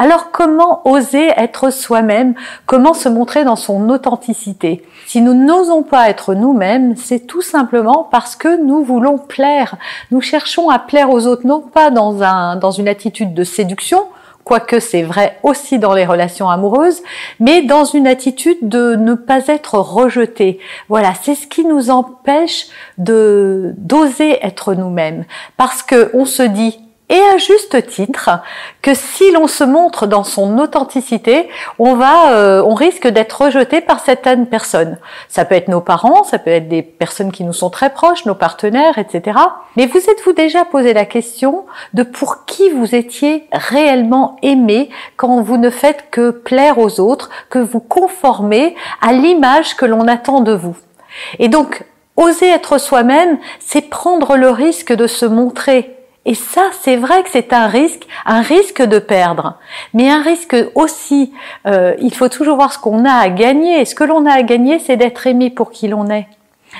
Alors comment oser être soi-même? Comment se montrer dans son authenticité? Si nous n'osons pas être nous-mêmes, c'est tout simplement parce que nous voulons plaire. Nous cherchons à plaire aux autres, non pas dans, un, dans une attitude de séduction, quoique c'est vrai aussi dans les relations amoureuses, mais dans une attitude de ne pas être rejeté. Voilà, c'est ce qui nous empêche de d'oser être nous-mêmes, parce que on se dit et à juste titre que si l'on se montre dans son authenticité, on va, euh, on risque d'être rejeté par certaines personnes. Ça peut être nos parents, ça peut être des personnes qui nous sont très proches, nos partenaires, etc. Mais vous êtes-vous déjà posé la question de pour qui vous étiez réellement aimé quand vous ne faites que plaire aux autres, que vous conformez à l'image que l'on attend de vous? Et donc, oser être soi-même, c'est prendre le risque de se montrer et ça, c'est vrai que c'est un risque, un risque de perdre, mais un risque aussi, euh, il faut toujours voir ce qu'on a à gagner. Et ce que l'on a à gagner, c'est d'être aimé pour qui l'on est.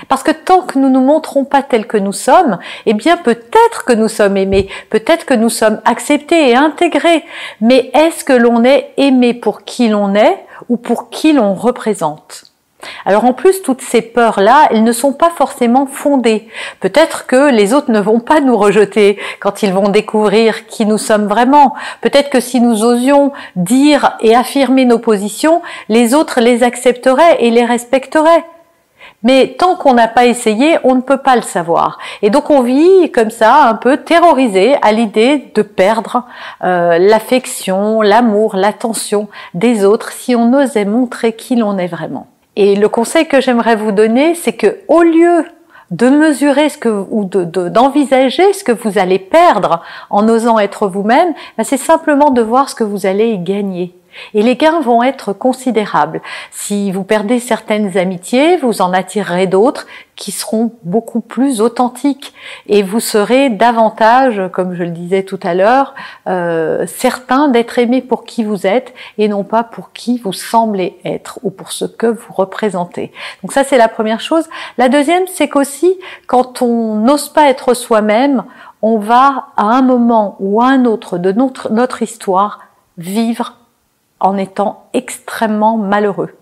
Parce que tant que nous ne nous montrons pas tels que nous sommes, eh bien peut-être que nous sommes aimés, peut-être que nous sommes acceptés et intégrés, mais est-ce que l'on est aimé pour qui l'on est ou pour qui l'on représente? Alors en plus, toutes ces peurs-là, elles ne sont pas forcément fondées. Peut-être que les autres ne vont pas nous rejeter quand ils vont découvrir qui nous sommes vraiment. Peut-être que si nous osions dire et affirmer nos positions, les autres les accepteraient et les respecteraient. Mais tant qu'on n'a pas essayé, on ne peut pas le savoir. Et donc on vit comme ça, un peu terrorisé à l'idée de perdre euh, l'affection, l'amour, l'attention des autres si on osait montrer qui l'on est vraiment. Et le conseil que j'aimerais vous donner, c'est que au lieu de mesurer ce que ou d'envisager ce que vous allez perdre en osant être vous-même, ben, c'est simplement de voir ce que vous allez gagner. Et les gains vont être considérables. Si vous perdez certaines amitiés, vous en attirerez d'autres qui seront beaucoup plus authentiques et vous serez davantage, comme je le disais tout à l'heure, euh, certain d'être aimé pour qui vous êtes et non pas pour qui vous semblez être ou pour ce que vous représentez. Donc ça c'est la première chose. La deuxième c'est qu'aussi quand on n'ose pas être soi-même, on va à un moment ou à un autre de notre, notre histoire vivre en étant extrêmement malheureux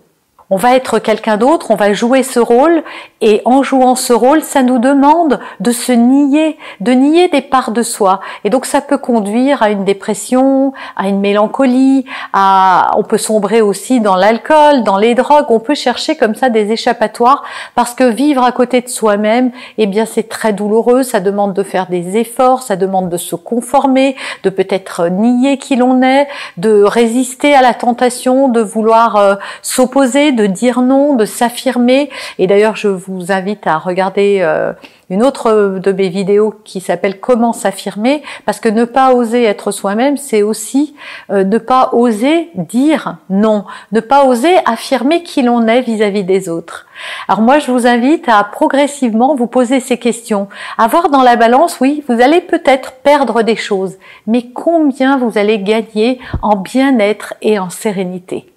on va être quelqu'un d'autre, on va jouer ce rôle, et en jouant ce rôle, ça nous demande de se nier, de nier des parts de soi. Et donc ça peut conduire à une dépression, à une mélancolie, à, on peut sombrer aussi dans l'alcool, dans les drogues, on peut chercher comme ça des échappatoires, parce que vivre à côté de soi-même, eh bien c'est très douloureux, ça demande de faire des efforts, ça demande de se conformer, de peut-être nier qui l'on est, de résister à la tentation, de vouloir euh, s'opposer, de dire non, de s'affirmer. Et d'ailleurs, je vous invite à regarder euh, une autre de mes vidéos qui s'appelle Comment s'affirmer, parce que ne pas oser être soi-même, c'est aussi euh, ne pas oser dire non, ne pas oser affirmer qui l'on est vis-à-vis des autres. Alors moi, je vous invite à progressivement vous poser ces questions, à voir dans la balance, oui, vous allez peut-être perdre des choses, mais combien vous allez gagner en bien-être et en sérénité.